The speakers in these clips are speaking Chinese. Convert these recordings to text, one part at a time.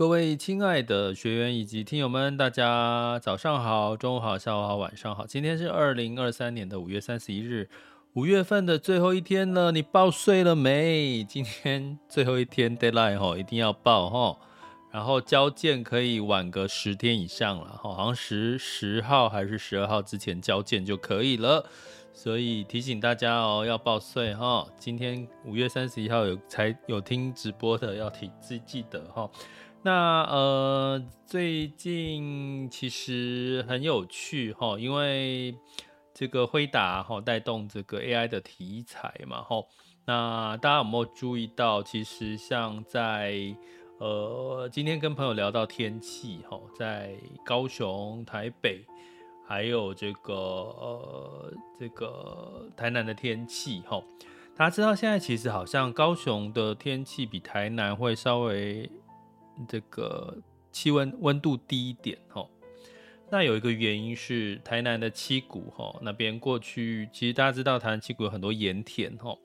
各位亲爱的学员以及听友们，大家早上好、中午好、下午好、晚上好。今天是二零二三年的五月三十一日，五月份的最后一天了。你报税了没？今天 最后一天 deadline 吼，一定要报哈。然后交件可以晚个十天以上了吼，好像十十号还是十二号之前交件就可以了。所以提醒大家哦，要报税哈。今天五月三十一号有才有听直播的，要提记记得哈。那呃，最近其实很有趣哈，因为这个辉达哈带动这个 AI 的题材嘛哈。那大家有没有注意到，其实像在呃今天跟朋友聊到天气哈，在高雄、台北，还有这个呃这个台南的天气哈，大家知道现在其实好像高雄的天气比台南会稍微。这个气温温度低一点哦，那有一个原因是台南的七股哈那边过去，其实大家知道台南七股有很多盐田哈，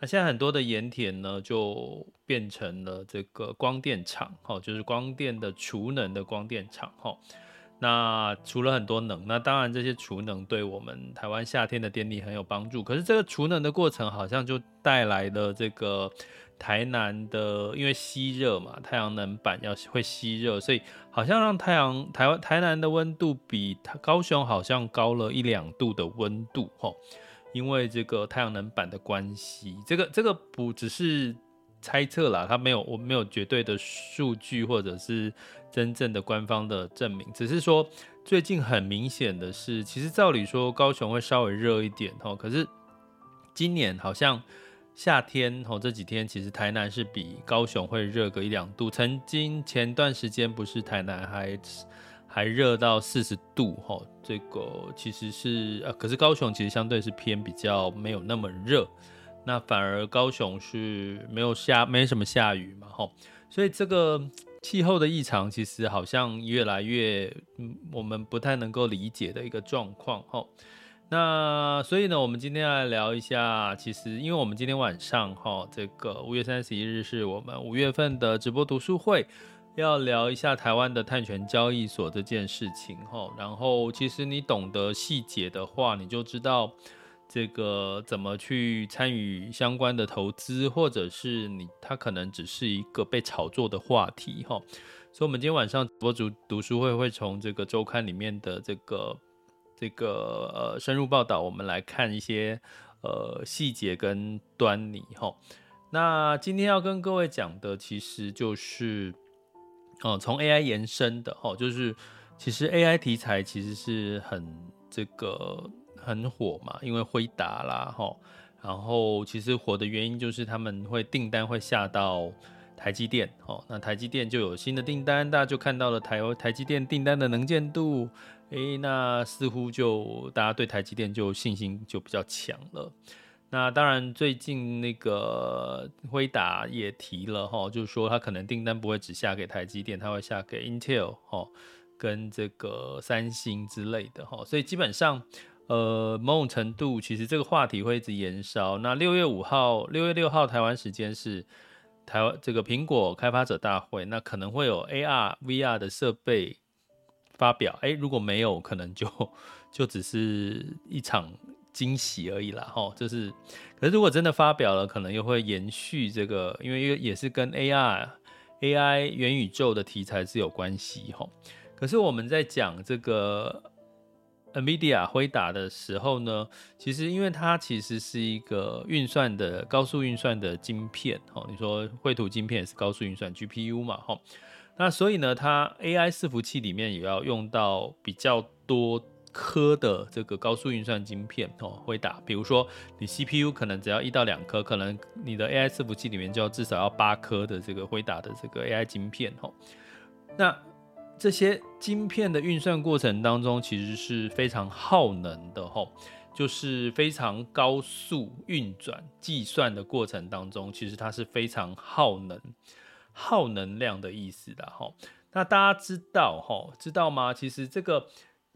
那现在很多的盐田呢就变成了这个光电厂哈，就是光电的储能的光电厂哈。那除了很多能，那当然这些储能对我们台湾夏天的电力很有帮助，可是这个储能的过程好像就带来了这个。台南的因为吸热嘛，太阳能板要会吸热，所以好像让太阳台湾台南的温度比高雄好像高了一两度的温度齁，因为这个太阳能板的关系，这个这个不只是猜测啦，它没有我没有绝对的数据或者是真正的官方的证明，只是说最近很明显的是，其实照理说高雄会稍微热一点齁，可是今年好像。夏天吼，这几天其实台南是比高雄会热个一两度。曾经前段时间不是台南还还热到四十度吼，这个其实是呃，可是高雄其实相对是偏比较没有那么热，那反而高雄是没有下没什么下雨嘛吼，所以这个气候的异常其实好像越来越，我们不太能够理解的一个状况吼。那所以呢，我们今天来聊一下，其实因为我们今天晚上哈，这个五月三十一日是我们五月份的直播读书会，要聊一下台湾的碳权交易所这件事情哈。然后其实你懂得细节的话，你就知道这个怎么去参与相关的投资，或者是你它可能只是一个被炒作的话题哈。所以，我们今天晚上直播读读书会会从这个周刊里面的这个。这个呃深入报道，我们来看一些呃细节跟端倪哈。那今天要跟各位讲的，其实就是哦从 AI 延伸的哈，就是其实 AI 题材其实是很这个很火嘛，因为辉达啦哈，然后其实火的原因就是他们会订单会下到台积电哦，那台积电就有新的订单，大家就看到了台台积电订单的能见度。诶，那似乎就大家对台积电就信心就比较强了。那当然，最近那个辉达也提了哈，就是说他可能订单不会只下给台积电，他会下给 Intel 哈，跟这个三星之类的哈。所以基本上，呃，某种程度其实这个话题会一直延烧。那六月五号、六月六号台湾时间是台湾这个苹果开发者大会，那可能会有 AR、VR 的设备。发表哎，如果没有，可能就 就只是一场惊喜而已啦，哈，就是，可是如果真的发表了，可能又会延续这个，因为也是跟 AR、AI 元宇宙的题材是有关系，哈。可是我们在讲这个 NVIDIA 辉达的时候呢，其实因为它其实是一个运算的高速运算的晶片，哦，你说绘图晶片也是高速运算 GPU 嘛，哈，那所以呢，它 AI 伺服器里面也要用到比较多颗的这个高速运算晶片，哦，辉达，比如说你 CPU 可能只要一到两颗，可能你的 AI 伺服器里面就要至少要八颗的这个辉达的这个 AI 晶片，哦，那。这些晶片的运算过程当中，其实是非常耗能的吼，就是非常高速运转计算的过程当中，其实它是非常耗能、耗能量的意思的吼。那大家知道吼，知道吗？其实这个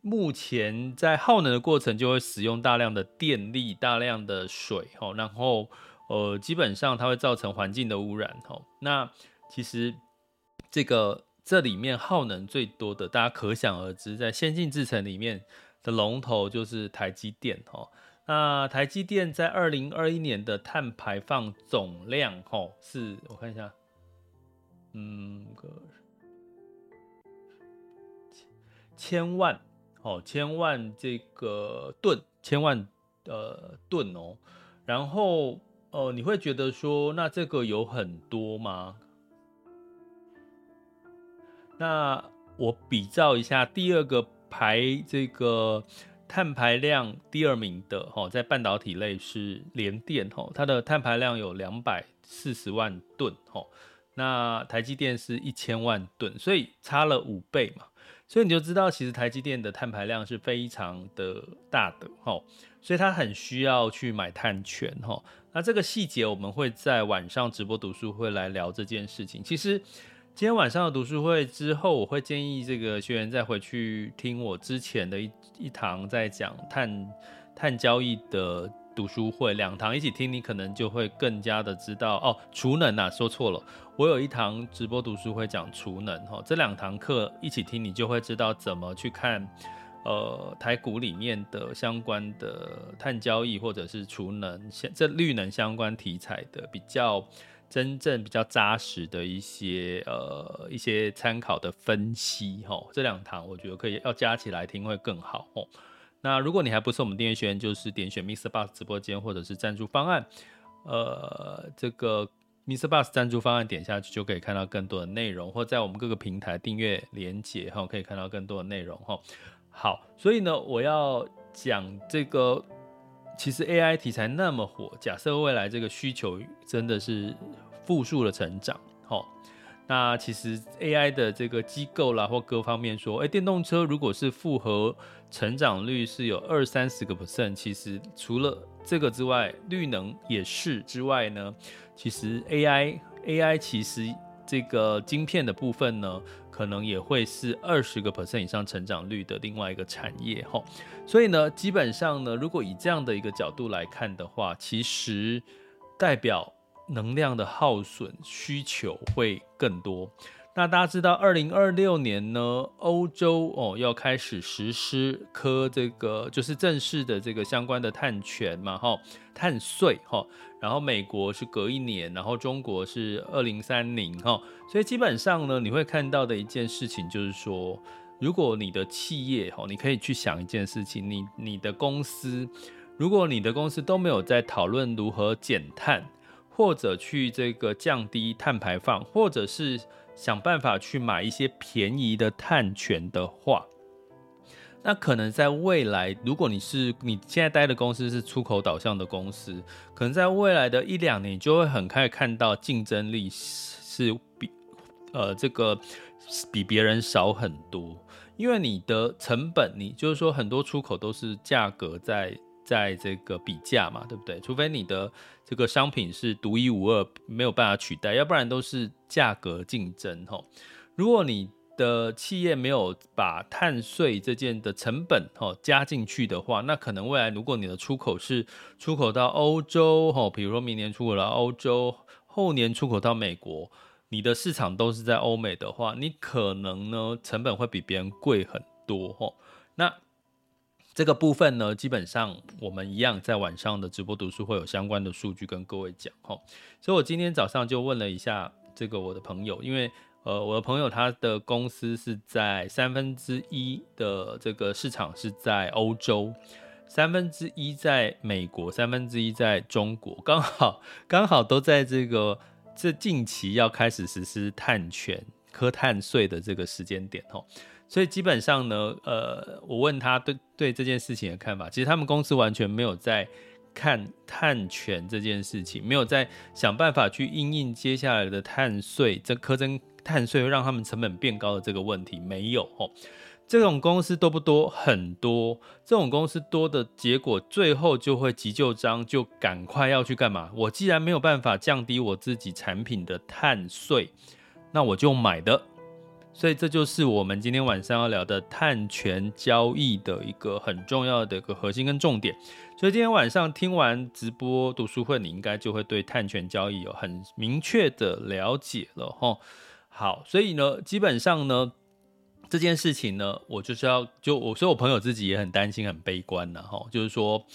目前在耗能的过程，就会使用大量的电力、大量的水吼，然后呃，基本上它会造成环境的污染吼。那其实这个。这里面耗能最多的，大家可想而知，在先进制程里面的龙头就是台积电哦。那台积电在二零二一年的碳排放总量哦，是我看一下，嗯，个千万哦，千万这个吨，千万呃吨哦。然后呃，你会觉得说，那这个有很多吗？那我比照一下，第二个排这个碳排量第二名的哈，在半导体类是联电哈，它的碳排量有两百四十万吨哈，那台积电是一千万吨，所以差了五倍嘛，所以你就知道其实台积电的碳排量是非常的大的哈，所以它很需要去买碳权哈。那这个细节我们会在晚上直播读书会来聊这件事情，其实。今天晚上的读书会之后，我会建议这个学员再回去听我之前的一一堂在讲碳碳交易的读书会，两堂一起听，你可能就会更加的知道哦。储能啊，说错了，我有一堂直播读书会讲储能哈，这两堂课一起听，你就会知道怎么去看呃台股里面的相关的碳交易或者是储能相这绿能相关题材的比较。真正比较扎实的一些呃一些参考的分析齁，这两堂我觉得可以要加起来听会更好哦。那如果你还不是我们订阅学员，就是点选 MixerBox 直播间或者是赞助方案，呃，这个 MixerBox 赞助方案点下去就可以看到更多的内容，或在我们各个平台订阅连结齁，可以看到更多的内容齁。好，所以呢，我要讲这个。其实 AI 题材那么火，假设未来这个需求真的是复数的成长，齁，那其实 AI 的这个机构啦或各方面说，哎，电动车如果是复合成长率是有二三十个 percent，其实除了这个之外，绿能也是之外呢，其实 AI AI 其实这个晶片的部分呢。可能也会是二十个 percent 以上成长率的另外一个产业哈，所以呢，基本上呢，如果以这样的一个角度来看的话，其实代表能量的耗损需求会更多。那大家知道，二零二六年呢，欧洲哦要开始实施科这个就是正式的这个相关的碳权嘛，哈，碳税哈，然后美国是隔一年，然后中国是二零三零哈，所以基本上呢，你会看到的一件事情就是说，如果你的企业哈，你可以去想一件事情，你你的公司，如果你的公司都没有在讨论如何减碳，或者去这个降低碳排放，或者是想办法去买一些便宜的碳权的话，那可能在未来，如果你是你现在待的公司是出口导向的公司，可能在未来的一两年，就会很快看到竞争力是比呃这个比别人少很多，因为你的成本，你就是说很多出口都是价格在。在这个比价嘛，对不对？除非你的这个商品是独一无二，没有办法取代，要不然都是价格竞争吼。如果你的企业没有把碳税这件的成本吼加进去的话，那可能未来如果你的出口是出口到欧洲吼，比如说明年出口到欧洲，后年出口到美国，你的市场都是在欧美的话，你可能呢成本会比别人贵很多吼。那这个部分呢，基本上我们一样在晚上的直播读书会有相关的数据跟各位讲哈。所以我今天早上就问了一下这个我的朋友，因为呃，我的朋友他的公司是在三分之一的这个市场是在欧洲，三分之一在美国，三分之一在中国，刚好刚好都在这个这近期要开始实施碳权、科碳税的这个时间点哦，所以基本上呢，呃，我问他对对这件事情的看法，其实他们公司完全没有在。看碳权这件事情，没有在想办法去应应接下来的碳税，这苛征碳税会让他们成本变高的这个问题没有哦。这种公司多不多？很多。这种公司多的结果，最后就会急就章，就赶快要去干嘛？我既然没有办法降低我自己产品的碳税，那我就买的。所以这就是我们今天晚上要聊的碳权交易的一个很重要的一个核心跟重点。所以今天晚上听完直播读书会，你应该就会对碳权交易有很明确的了解了齁。好，所以呢，基本上呢，这件事情呢，我就是要就我说我朋友自己也很担心、很悲观的齁，就是说。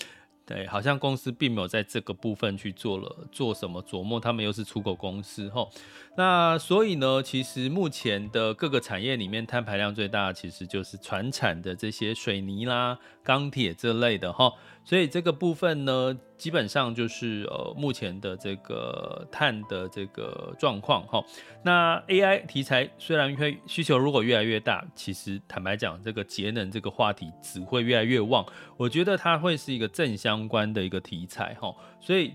对，好像公司并没有在这个部分去做了做什么琢磨，他们又是出口公司吼。那所以呢，其实目前的各个产业里面，碳排量最大的其实就是船产的这些水泥啦、钢铁这类的哈。所以这个部分呢，基本上就是呃目前的这个碳的这个状况哈。那 AI 题材虽然会需求如果越来越大，其实坦白讲，这个节能这个话题只会越来越旺。我觉得它会是一个正相关的一个题材哈。所以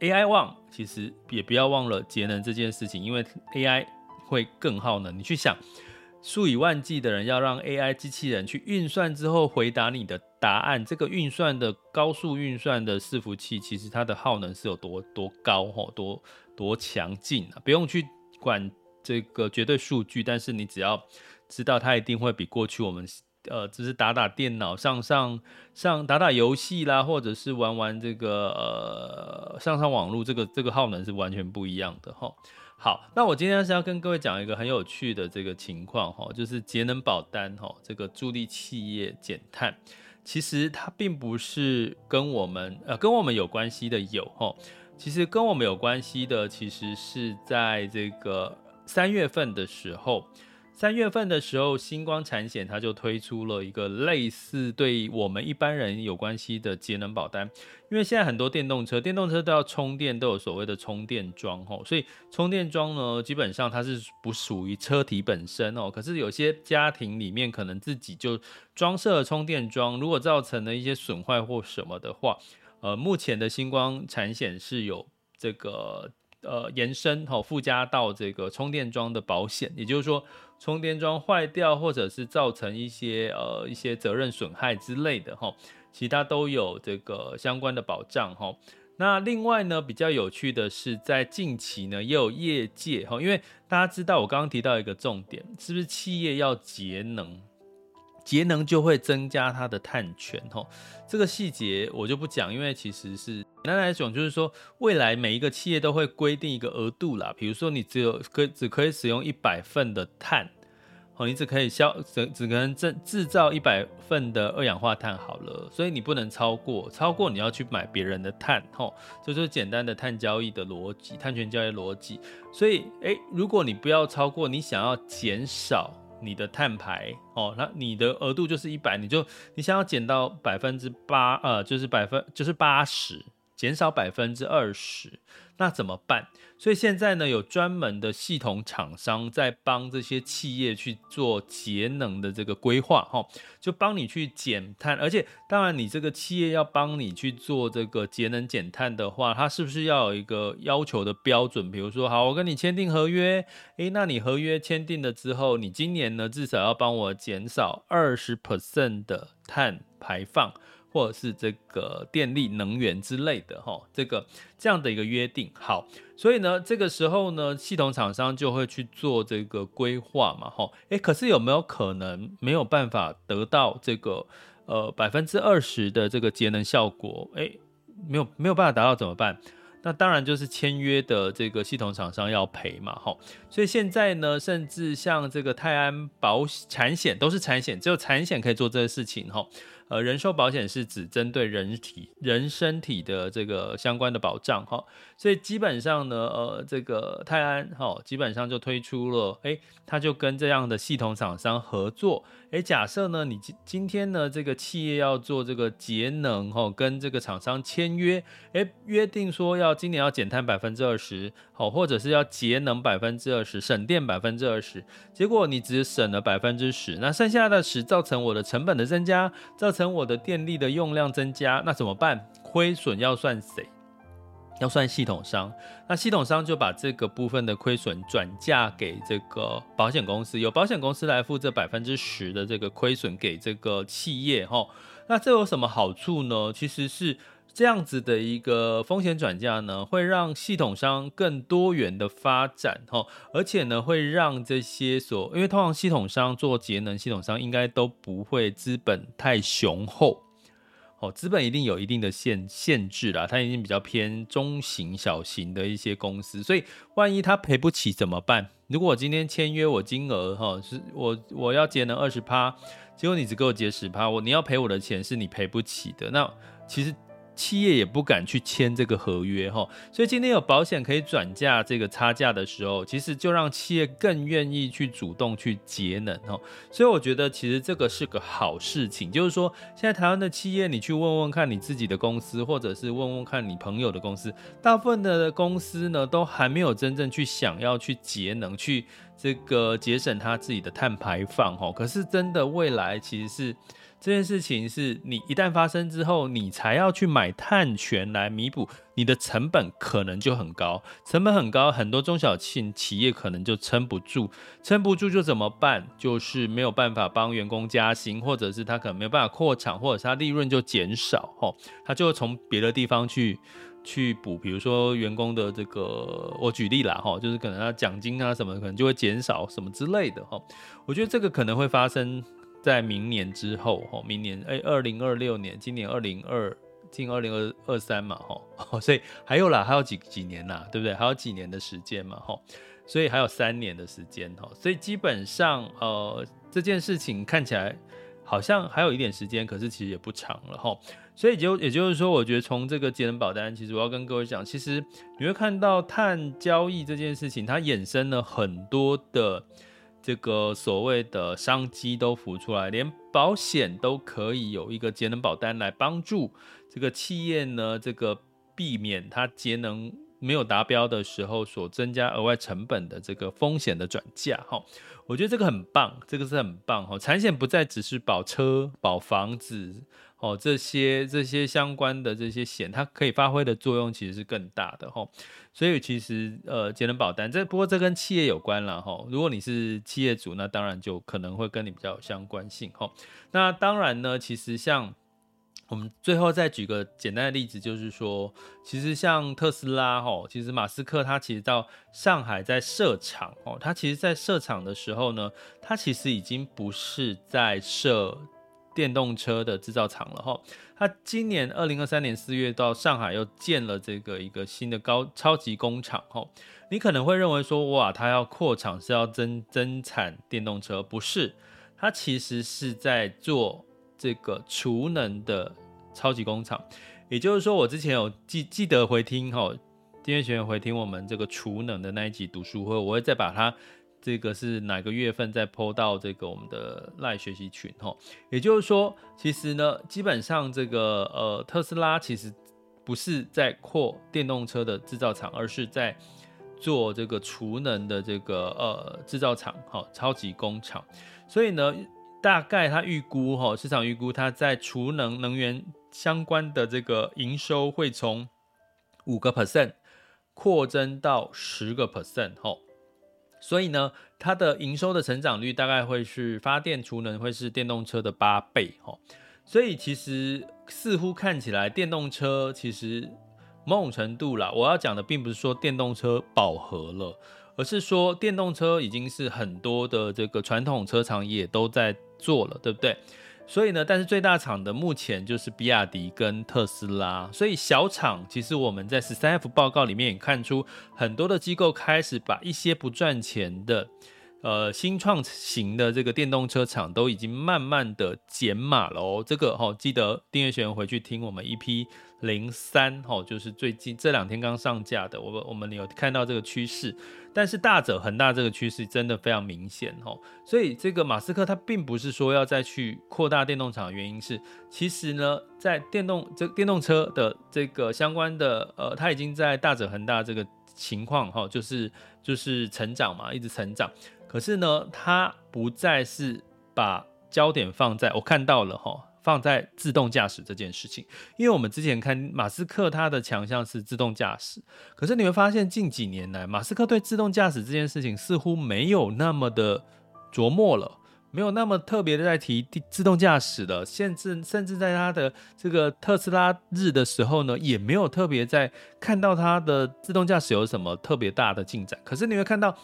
AI 旺，其实也不要忘了节能这件事情，因为 AI 会更耗能。你去想。数以万计的人要让 AI 机器人去运算之后回答你的答案，这个运算的高速运算的伺服器，其实它的耗能是有多多高吼，多多强劲啊！不用去管这个绝对数据，但是你只要知道它一定会比过去我们呃，只是打打电脑、上上上打打游戏啦，或者是玩玩这个呃上上网络，这个这个耗能是完全不一样的吼。好，那我今天是要跟各位讲一个很有趣的这个情况哈，就是节能保单哈，这个助力企业减碳，其实它并不是跟我们呃跟我们有关系的有哦，其实跟我们有关系的其实是在这个三月份的时候。三月份的时候，星光产险它就推出了一个类似对我们一般人有关系的节能保单。因为现在很多电动车，电动车都要充电，都有所谓的充电桩吼，所以充电桩呢，基本上它是不属于车体本身哦。可是有些家庭里面可能自己就装设了充电桩，如果造成了一些损坏或什么的话，呃，目前的星光产险是有这个。呃，延伸哈，附加到这个充电桩的保险，也就是说，充电桩坏掉或者是造成一些呃一些责任损害之类的哈，其他都有这个相关的保障哈。那另外呢，比较有趣的是，在近期呢，也有业界哈，因为大家知道我刚刚提到一个重点，是不是企业要节能？节能就会增加它的碳权，吼，这个细节我就不讲，因为其实是简单来讲，就是说未来每一个企业都会规定一个额度啦，比如说你只有可只可以使用一百份的碳，哦，你只可以消只只可能制制造一百份的二氧化碳好了，所以你不能超过，超过你要去买别人的碳，吼，这就是简单的碳交易的逻辑，碳权交易逻辑，所以诶，如果你不要超过，你想要减少。你的碳排哦，那你的额度就是一百，你就你想要减到百分之八，呃，就是百分就是八十，减少百分之二十。那怎么办？所以现在呢，有专门的系统厂商在帮这些企业去做节能的这个规划，哈，就帮你去减碳。而且，当然，你这个企业要帮你去做这个节能减碳的话，它是不是要有一个要求的标准？比如说，好，我跟你签订合约，诶，那你合约签订了之后，你今年呢至少要帮我减少二十 percent 的碳排放。或者是这个电力能源之类的哈，这个这样的一个约定好，所以呢，这个时候呢，系统厂商就会去做这个规划嘛哈，诶，可是有没有可能没有办法得到这个呃百分之二十的这个节能效果？诶，没有没有办法达到怎么办？那当然就是签约的这个系统厂商要赔嘛，吼，所以现在呢，甚至像这个泰安保产险都是产险，只有产险可以做这个事情，吼，呃，人寿保险是指针对人体人身体的这个相关的保障哈，所以基本上呢，呃，这个泰安哈，基本上就推出了，诶，他就跟这样的系统厂商合作，诶，假设呢，你今今天呢，这个企业要做这个节能哈，跟这个厂商签约，诶，约定说要今年要减碳百分之二十，好，或者是要节能百分之二十，省电百分之二十，结果你只省了百分之十，那剩下的十造成我的成本的增加，造成称我的电力的用量增加，那怎么办？亏损要算谁？要算系统商。那系统商就把这个部分的亏损转嫁给这个保险公司，由保险公司来负责百分之十的这个亏损给这个企业。哈，那这有什么好处呢？其实是。这样子的一个风险转嫁呢，会让系统商更多元的发展哈，而且呢，会让这些所，因为通常系统商做节能，系统商应该都不会资本太雄厚，哦，资本一定有一定的限限制啦，它已经比较偏中型、小型的一些公司，所以万一他赔不起怎么办？如果我今天签约我金额哈，是我我要节能二十趴，结果你只给我结十趴，我你要赔我的钱是你赔不起的，那其实。企业也不敢去签这个合约哈，所以今天有保险可以转嫁这个差价的时候，其实就让企业更愿意去主动去节能哈。所以我觉得其实这个是个好事情，就是说现在台湾的企业，你去问问看你自己的公司，或者是问问看你朋友的公司，大部分的公司呢都还没有真正去想要去节能，去这个节省他自己的碳排放哈。可是真的未来其实是。这件事情是你一旦发生之后，你才要去买碳权来弥补，你的成本可能就很高，成本很高，很多中小企企业可能就撑不住，撑不住就怎么办？就是没有办法帮员工加薪，或者是他可能没有办法扩厂，或者是他利润就减少，吼，他就从别的地方去去补，比如说员工的这个，我举例啦，吼，就是可能他奖金啊什么，可能就会减少什么之类的，吼，我觉得这个可能会发生。在明年之后，吼，明年诶，二零二六年，今年二零二，近二零二二三嘛，吼，所以还有啦，还有几几年啦，对不对？还有几年的时间嘛，吼，所以还有三年的时间，吼，所以基本上，呃，这件事情看起来好像还有一点时间，可是其实也不长了，吼，所以就也就是说，我觉得从这个节能保单，其实我要跟各位讲，其实你会看到碳交易这件事情，它衍生了很多的。这个所谓的商机都浮出来，连保险都可以有一个节能保单来帮助这个企业呢，这个避免它节能没有达标的时候所增加额外成本的这个风险的转嫁。哈，我觉得这个很棒，这个是很棒。哈，产险不再只是保车、保房子。哦，这些这些相关的这些险，它可以发挥的作用其实是更大的哈。所以其实呃，节能保单这不过这跟企业有关了哈。如果你是企业主，那当然就可能会跟你比较有相关性哈。那当然呢，其实像我们最后再举个简单的例子，就是说，其实像特斯拉哈，其实马斯克他其实到上海在设厂哦，他其实在设厂的时候呢，他其实已经不是在设。电动车的制造厂了哈，他今年二零二三年四月到上海又建了这个一个新的高超级工厂哈。你可能会认为说，哇，他要扩厂是要增增产电动车，不是？他其实是在做这个储能的超级工厂。也就是说，我之前有记记得回听哈，订阅学员回听我们这个储能的那一集读书会，我会再把它。这个是哪个月份再 po 到这个我们的 LINE 学习群哈？也就是说，其实呢，基本上这个呃特斯拉其实不是在扩电动车的制造厂，而是在做这个储能的这个呃制造厂哈，超级工厂。所以呢，大概他预估哈，市场预估它在储能能源相关的这个营收会从五个 percent 扩增到十个 percent 哈。所以呢，它的营收的成长率大概会是发电储能会是电动车的八倍哦，所以其实似乎看起来电动车其实某种程度啦，我要讲的并不是说电动车饱和了，而是说电动车已经是很多的这个传统车厂也都在做了，对不对？所以呢，但是最大厂的目前就是比亚迪跟特斯拉，所以小厂其实我们在十三 F 报告里面也看出，很多的机构开始把一些不赚钱的呃，新创型的这个电动车厂都已经慢慢的减码了哦。这个哈、哦，记得订阅学员回去听我们 EP 零三哈，就是最近这两天刚上架的。我们我们有看到这个趋势，但是大者恒大这个趋势真的非常明显哈。所以这个马斯克他并不是说要再去扩大电动厂，原因是其实呢，在电动这电动车的这个相关的呃，他已经在大者恒大这个情况哈，就是就是成长嘛，一直成长。可是呢，他不再是把焦点放在我看到了哈，放在自动驾驶这件事情。因为我们之前看马斯克他的强项是自动驾驶，可是你会发现近几年来，马斯克对自动驾驶这件事情似乎没有那么的琢磨了，没有那么特别的在提自动驾驶的。甚至甚至在他的这个特斯拉日的时候呢，也没有特别在看到他的自动驾驶有什么特别大的进展。可是你会看到。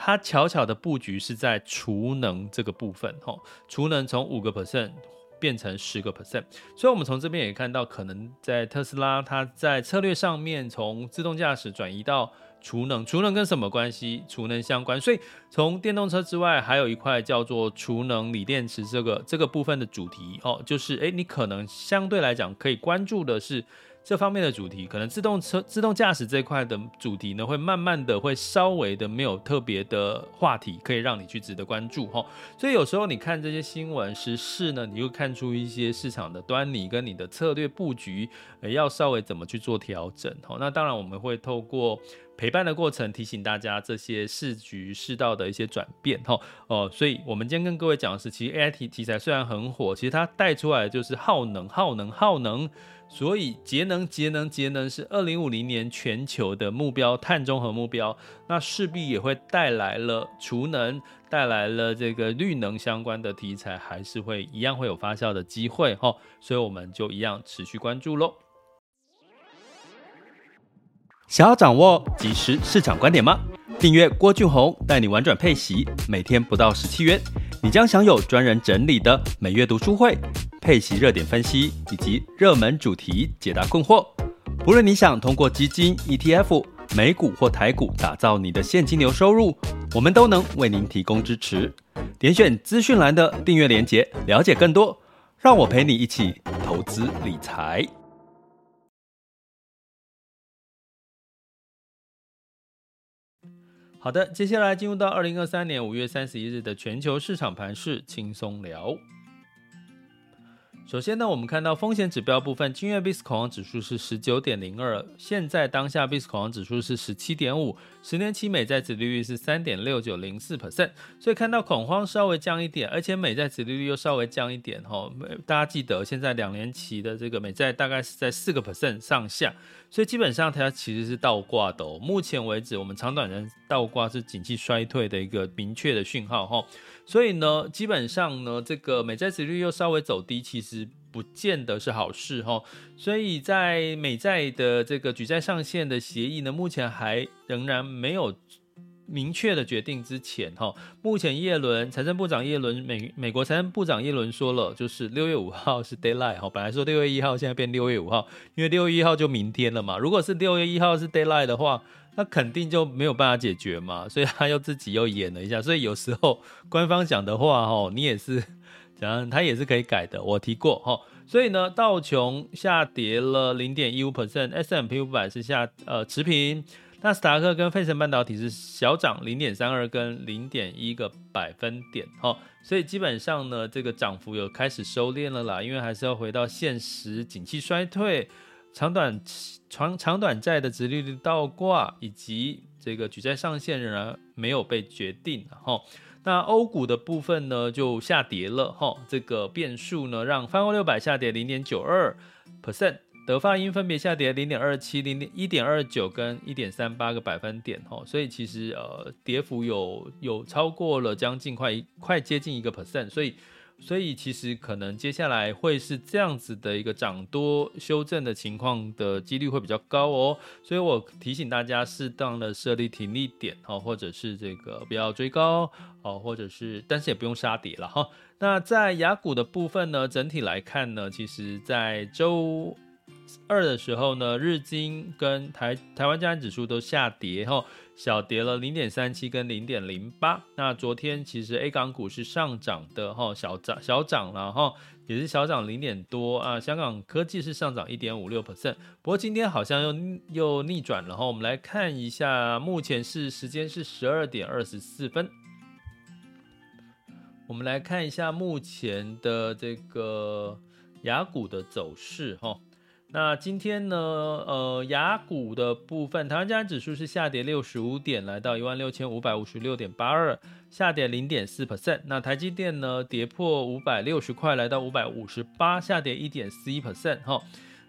它巧巧的布局是在储能这个部分，吼，储能从五个 percent 变成十个 percent，所以我们从这边也看到，可能在特斯拉，它在策略上面从自动驾驶转移到储能，储能跟什么关系？储能相关，所以从电动车之外，还有一块叫做储能锂电池这个这个部分的主题，哦，就是诶，你可能相对来讲可以关注的是。这方面的主题，可能自动车、自动驾驶这块的主题呢，会慢慢的会稍微的没有特别的话题，可以让你去值得关注哈。所以有时候你看这些新闻时事呢，你会看出一些市场的端倪跟你的策略布局，要稍微怎么去做调整哈。那当然我们会透过陪伴的过程，提醒大家这些市局市道的一些转变哈。哦，所以我们今天跟各位讲的是，其实 AI 题题材虽然很火，其实它带出来的就是耗能、耗能、耗能。所以节能、节能、节能是二零五零年全球的目标，碳中和目标，那势必也会带来了储能，带来了这个绿能相关的题材，还是会一样会有发酵的机会哈。所以我们就一样持续关注喽。想要掌握即时市场观点吗？订阅郭俊宏带你玩转配息，每天不到十七元，你将享有专人整理的每月读书会。配息热点分析以及热门主题解答困惑，不论你想通过基金、ETF、美股或台股打造你的现金流收入，我们都能为您提供支持。点选资讯栏的订阅连结，了解更多。让我陪你一起投资理财。好的，接下来进入到二零二三年五月三十一日的全球市场盘势轻松聊。首先呢，我们看到风险指标部分，今日 VIX 恐慌指数是十九点零二，现在当下 VIX 恐慌指数是十七点五，十年期美债殖利率是三点六九零四 percent，所以看到恐慌稍微降一点，而且美债殖利率又稍微降一点哈。大家记得现在两年期的这个美债大概是在四个 percent 上下，所以基本上它其实是倒挂的哦。目前为止，我们长短人倒挂是景气衰退的一个明确的讯号哈。所以呢，基本上呢，这个美债殖率又稍微走低，其实不见得是好事哈。所以在美债的这个举债上限的协议呢，目前还仍然没有明确的决定之前哈。目前耶伦财政部长耶伦美美国财政部长耶伦说了，就是六月五号是 deadline 哈。本来说六月一号，现在变六月五号，因为六月一号就明天了嘛。如果是六月一号是 deadline 的话，那肯定就没有办法解决嘛，所以他又自己又演了一下，所以有时候官方讲的话，哈，你也是 讲，他也是可以改的。我提过，哈，所以呢，道琼下跌了零点一五 percent，S M P 五百是下呃持平，纳斯达克跟费城半导体是小涨零点三二跟零点一个百分点，吼，所以基本上呢，这个涨幅有开始收敛了啦，因为还是要回到现实，景气衰退。长短长长短债的殖利率倒挂，以及这个举债上限仍然没有被决定哈。那欧股的部分呢就下跌了哈，这个变数呢让泛欧六百下跌零点九二 percent，德法英分别下跌零点二七、零点一点二九跟一点三八个百分点哈。所以其实呃跌幅有有超过了将近快快接近一个 percent，所以。所以其实可能接下来会是这样子的一个涨多修正的情况的几率会比较高哦，所以我提醒大家适当的设立停利点哦，或者是这个不要追高哦，或者是但是也不用杀跌了哈。那在雅股的部分呢，整体来看呢，其实在周二的时候呢，日经跟台台湾加权指数都下跌哈，小跌了零点三七跟零点零八。那昨天其实 A 港股是上涨的哈，小涨小涨了哈，也是小涨零点多啊。香港科技是上涨一点五六 percent，不过今天好像又又逆转了哈。我们来看一下，目前是时间是十二点二十四分。我们来看一下目前的这个雅股的走势哈。那今天呢，呃，雅股的部分，台湾加权指数是下跌六十五点，来到一万六千五百五十六点八二，下跌零点四 percent。那台积电呢，跌破五百六十块，来到五百五十八，下跌一点四一 percent 哈。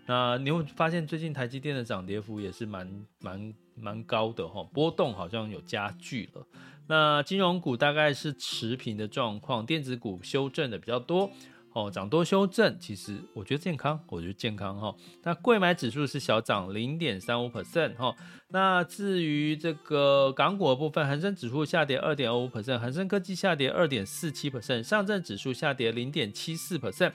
那你会发现最近台积电的涨跌幅也是蛮蛮蛮高的哈，波动好像有加剧了。那金融股大概是持平的状况，电子股修正的比较多，哦，涨多修正，其实我觉得健康，我觉得健康哈。那柜买指数是小涨零点三五 percent 哈。那至于这个港股的部分，恒生指数下跌二点二五 percent，恒生科技下跌二点四七 percent，上证指数下跌零点七四 percent。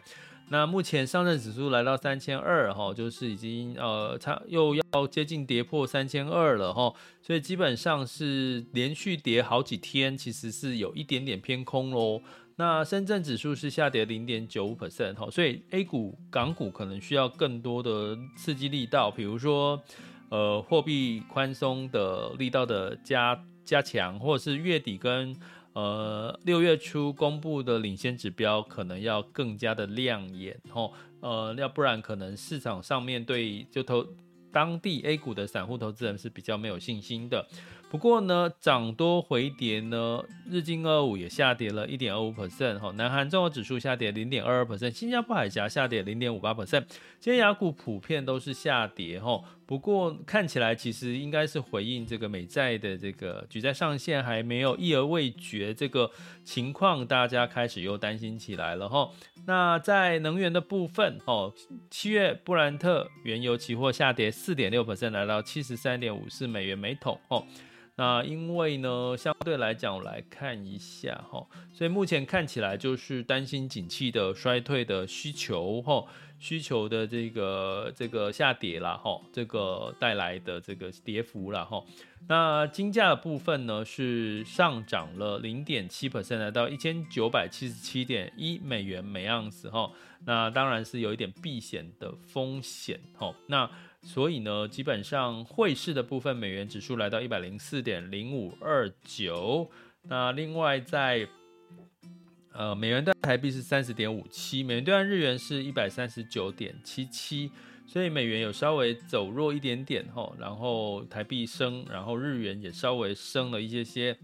那目前上证指数来到三千二哈，就是已经呃差又要接近跌破三千二了哈，所以基本上是连续跌好几天，其实是有一点点偏空喽。那深圳指数是下跌零点九五 percent 哈，所以 A 股、港股可能需要更多的刺激力道，比如说呃货币宽松的力道的加加强，或者是月底跟。呃，六月初公布的领先指标可能要更加的亮眼哈，呃，要不然可能市场上面对就投当地 A 股的散户投资人是比较没有信心的。不过呢，涨多回跌呢，日经二五也下跌了一点二五 percent 哈，南韩综合指数下跌零点二二 percent，新加坡海峡下跌零点五八 percent，今天雅股普遍都是下跌哈。不过看起来其实应该是回应这个美债的这个举债上限还没有议而未决这个情况，大家开始又担心起来了哈。那在能源的部分哦，七月布兰特原油期货下跌四点六百分来到七十三点五四美元每桶哦。那因为呢，相对来讲，我来看一下哈，所以目前看起来就是担心景气的衰退的需求哈，需求的这个这个下跌啦哈，这个带来的这个跌幅啦哈。那金价的部分呢是上涨了零点七 percent，来到一千九百七十七点一美元每盎司哈。那当然是有一点避险的风险哈。那所以呢，基本上汇市的部分，美元指数来到一百零四点零五二九。那另外在呃，美元兑台币是三十点五七，美元兑日元是一百三十九点七七。所以美元有稍微走弱一点点哈，然后台币升，然后日元也稍微升了一些些。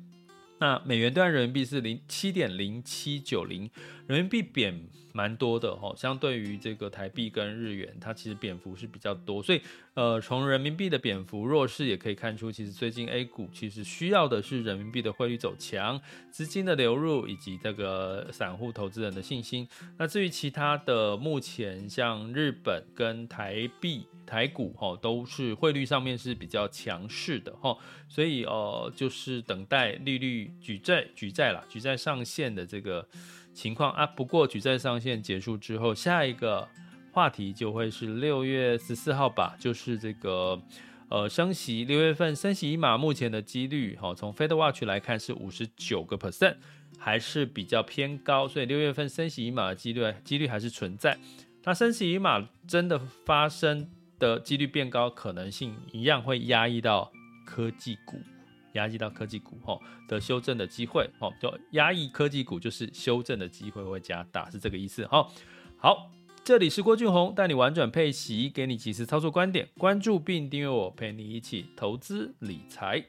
那美元兑人民币是零七点零七九零，人民币贬蛮多的吼，相对于这个台币跟日元，它其实贬幅是比较多，所以呃，从人民币的贬幅弱势也可以看出，其实最近 A 股其实需要的是人民币的汇率走强，资金的流入以及这个散户投资人的信心。那至于其他的，目前像日本跟台币。台股哈都是汇率上面是比较强势的哈，所以呃就是等待利率举债举债啦，举债上限的这个情况啊。不过举债上限结束之后，下一个话题就会是六月十四号吧，就是这个呃升息，六月份升息一码，目前的几率哈，从 FedWatch 来看是五十九个 percent，还是比较偏高，所以六月份升息一码的几率几率还是存在。那升息一码真的发生的几率变高，可能性一样会压抑到科技股，压抑到科技股哈的修正的机会，哈，就压抑科技股就是修正的机会会加大，是这个意思哈。好，这里是郭俊宏，带你玩转配息，给你即时操作观点，关注并订阅我，陪你一起投资理财。